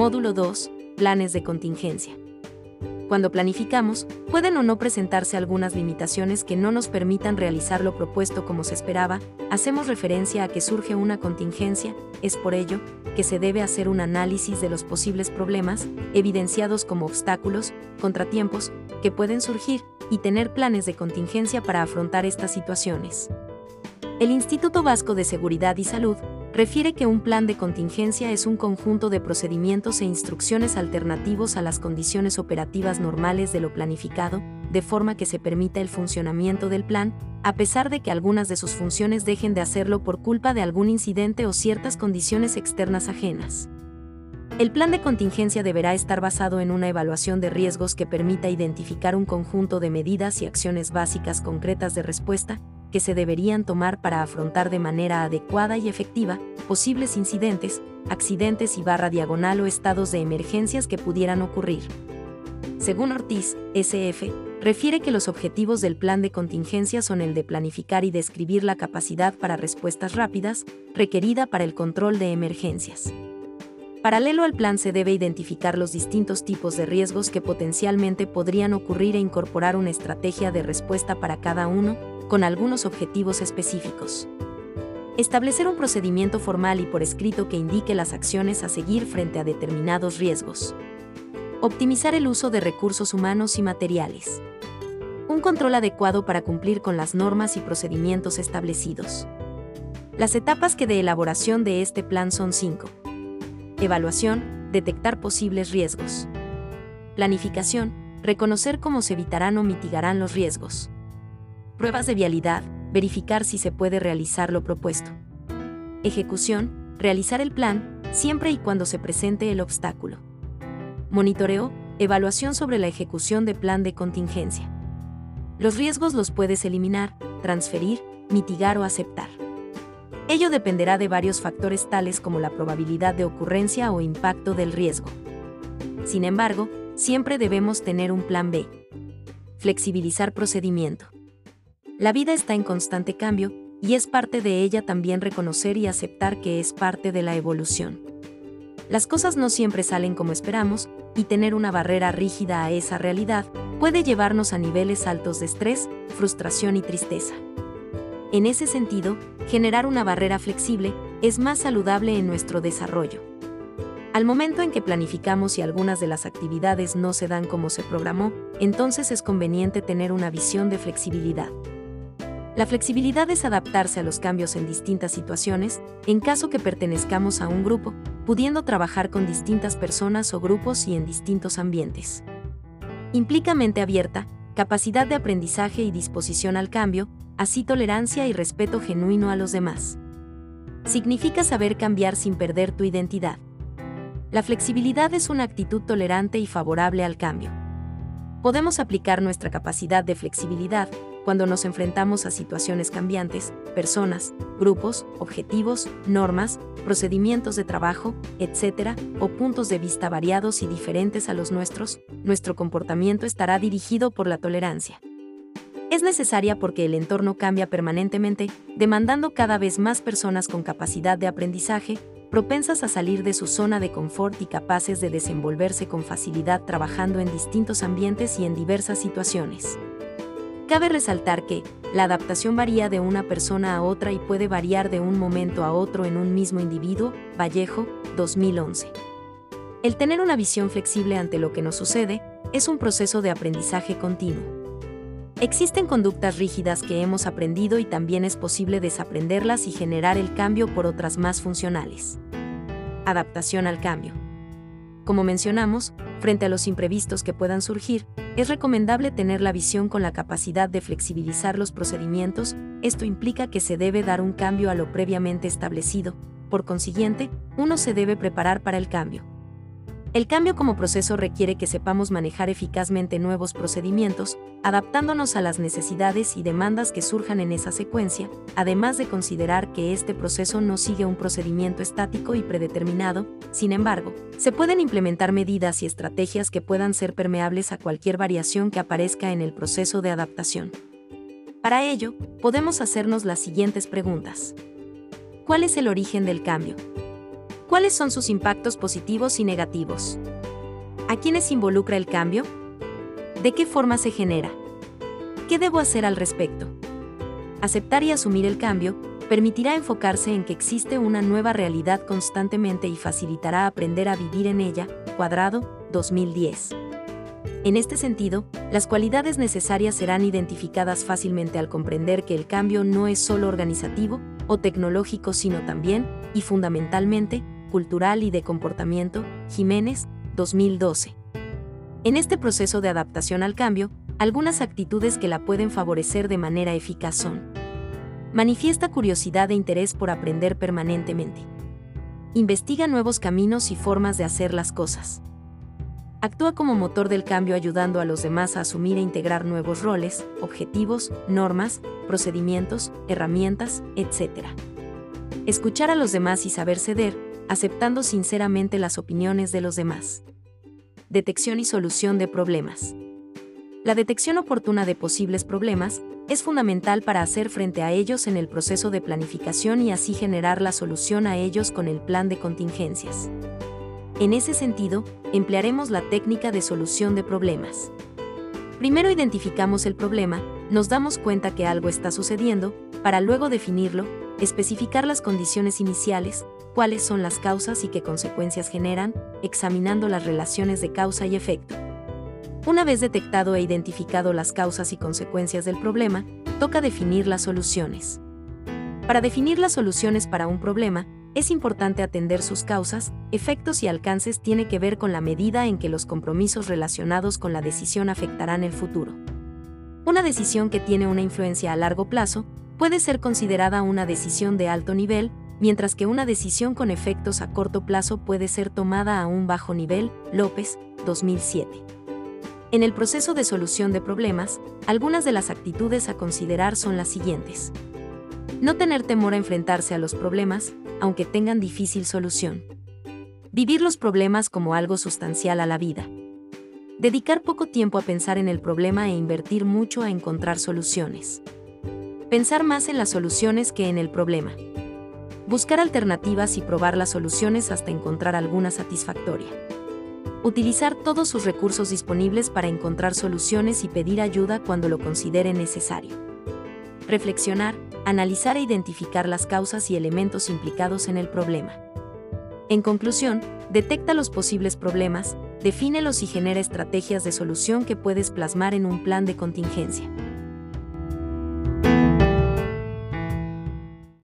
Módulo 2. Planes de contingencia. Cuando planificamos, pueden o no presentarse algunas limitaciones que no nos permitan realizar lo propuesto como se esperaba, hacemos referencia a que surge una contingencia, es por ello que se debe hacer un análisis de los posibles problemas, evidenciados como obstáculos, contratiempos, que pueden surgir, y tener planes de contingencia para afrontar estas situaciones. El Instituto Vasco de Seguridad y Salud refiere que un plan de contingencia es un conjunto de procedimientos e instrucciones alternativos a las condiciones operativas normales de lo planificado, de forma que se permita el funcionamiento del plan, a pesar de que algunas de sus funciones dejen de hacerlo por culpa de algún incidente o ciertas condiciones externas ajenas. El plan de contingencia deberá estar basado en una evaluación de riesgos que permita identificar un conjunto de medidas y acciones básicas concretas de respuesta, que se deberían tomar para afrontar de manera adecuada y efectiva posibles incidentes, accidentes y barra diagonal o estados de emergencias que pudieran ocurrir. Según Ortiz, SF, refiere que los objetivos del plan de contingencia son el de planificar y describir la capacidad para respuestas rápidas requerida para el control de emergencias. Paralelo al plan se debe identificar los distintos tipos de riesgos que potencialmente podrían ocurrir e incorporar una estrategia de respuesta para cada uno, con algunos objetivos específicos. Establecer un procedimiento formal y por escrito que indique las acciones a seguir frente a determinados riesgos. Optimizar el uso de recursos humanos y materiales. Un control adecuado para cumplir con las normas y procedimientos establecidos. Las etapas que de elaboración de este plan son cinco. Evaluación, detectar posibles riesgos. Planificación, reconocer cómo se evitarán o mitigarán los riesgos pruebas de vialidad, verificar si se puede realizar lo propuesto. Ejecución, realizar el plan, siempre y cuando se presente el obstáculo. Monitoreo, evaluación sobre la ejecución de plan de contingencia. Los riesgos los puedes eliminar, transferir, mitigar o aceptar. Ello dependerá de varios factores tales como la probabilidad de ocurrencia o impacto del riesgo. Sin embargo, siempre debemos tener un plan B. Flexibilizar procedimiento. La vida está en constante cambio, y es parte de ella también reconocer y aceptar que es parte de la evolución. Las cosas no siempre salen como esperamos, y tener una barrera rígida a esa realidad puede llevarnos a niveles altos de estrés, frustración y tristeza. En ese sentido, generar una barrera flexible es más saludable en nuestro desarrollo. Al momento en que planificamos y algunas de las actividades no se dan como se programó, entonces es conveniente tener una visión de flexibilidad. La flexibilidad es adaptarse a los cambios en distintas situaciones, en caso que pertenezcamos a un grupo, pudiendo trabajar con distintas personas o grupos y en distintos ambientes. Implica mente abierta, capacidad de aprendizaje y disposición al cambio, así tolerancia y respeto genuino a los demás. Significa saber cambiar sin perder tu identidad. La flexibilidad es una actitud tolerante y favorable al cambio. Podemos aplicar nuestra capacidad de flexibilidad cuando nos enfrentamos a situaciones cambiantes, personas, grupos, objetivos, normas, procedimientos de trabajo, etc., o puntos de vista variados y diferentes a los nuestros, nuestro comportamiento estará dirigido por la tolerancia. Es necesaria porque el entorno cambia permanentemente, demandando cada vez más personas con capacidad de aprendizaje, propensas a salir de su zona de confort y capaces de desenvolverse con facilidad trabajando en distintos ambientes y en diversas situaciones. Cabe resaltar que, la adaptación varía de una persona a otra y puede variar de un momento a otro en un mismo individuo, Vallejo, 2011. El tener una visión flexible ante lo que nos sucede es un proceso de aprendizaje continuo. Existen conductas rígidas que hemos aprendido y también es posible desaprenderlas y generar el cambio por otras más funcionales. Adaptación al cambio. Como mencionamos, frente a los imprevistos que puedan surgir, es recomendable tener la visión con la capacidad de flexibilizar los procedimientos, esto implica que se debe dar un cambio a lo previamente establecido, por consiguiente, uno se debe preparar para el cambio. El cambio como proceso requiere que sepamos manejar eficazmente nuevos procedimientos, adaptándonos a las necesidades y demandas que surjan en esa secuencia, además de considerar que este proceso no sigue un procedimiento estático y predeterminado, sin embargo, se pueden implementar medidas y estrategias que puedan ser permeables a cualquier variación que aparezca en el proceso de adaptación. Para ello, podemos hacernos las siguientes preguntas. ¿Cuál es el origen del cambio? ¿Cuáles son sus impactos positivos y negativos? ¿A quiénes involucra el cambio? ¿De qué forma se genera? ¿Qué debo hacer al respecto? Aceptar y asumir el cambio permitirá enfocarse en que existe una nueva realidad constantemente y facilitará aprender a vivir en ella. Cuadrado, 2010. En este sentido, las cualidades necesarias serán identificadas fácilmente al comprender que el cambio no es solo organizativo o tecnológico, sino también, y fundamentalmente, cultural y de comportamiento. Jiménez, 2012. En este proceso de adaptación al cambio, algunas actitudes que la pueden favorecer de manera eficaz son Manifiesta curiosidad e interés por aprender permanentemente. Investiga nuevos caminos y formas de hacer las cosas. Actúa como motor del cambio ayudando a los demás a asumir e integrar nuevos roles, objetivos, normas, procedimientos, herramientas, etc. Escuchar a los demás y saber ceder, aceptando sinceramente las opiniones de los demás. Detección y solución de problemas. La detección oportuna de posibles problemas es fundamental para hacer frente a ellos en el proceso de planificación y así generar la solución a ellos con el plan de contingencias. En ese sentido, emplearemos la técnica de solución de problemas. Primero identificamos el problema, nos damos cuenta que algo está sucediendo, para luego definirlo, especificar las condiciones iniciales, cuáles son las causas y qué consecuencias generan, examinando las relaciones de causa y efecto. Una vez detectado e identificado las causas y consecuencias del problema, toca definir las soluciones. Para definir las soluciones para un problema, es importante atender sus causas, efectos y alcances tiene que ver con la medida en que los compromisos relacionados con la decisión afectarán el futuro. Una decisión que tiene una influencia a largo plazo puede ser considerada una decisión de alto nivel, mientras que una decisión con efectos a corto plazo puede ser tomada a un bajo nivel. López, 2007. En el proceso de solución de problemas, algunas de las actitudes a considerar son las siguientes. No tener temor a enfrentarse a los problemas, aunque tengan difícil solución. Vivir los problemas como algo sustancial a la vida. Dedicar poco tiempo a pensar en el problema e invertir mucho a encontrar soluciones. Pensar más en las soluciones que en el problema. Buscar alternativas y probar las soluciones hasta encontrar alguna satisfactoria. Utilizar todos sus recursos disponibles para encontrar soluciones y pedir ayuda cuando lo considere necesario. Reflexionar, analizar e identificar las causas y elementos implicados en el problema. En conclusión, detecta los posibles problemas, defínelos y genera estrategias de solución que puedes plasmar en un plan de contingencia.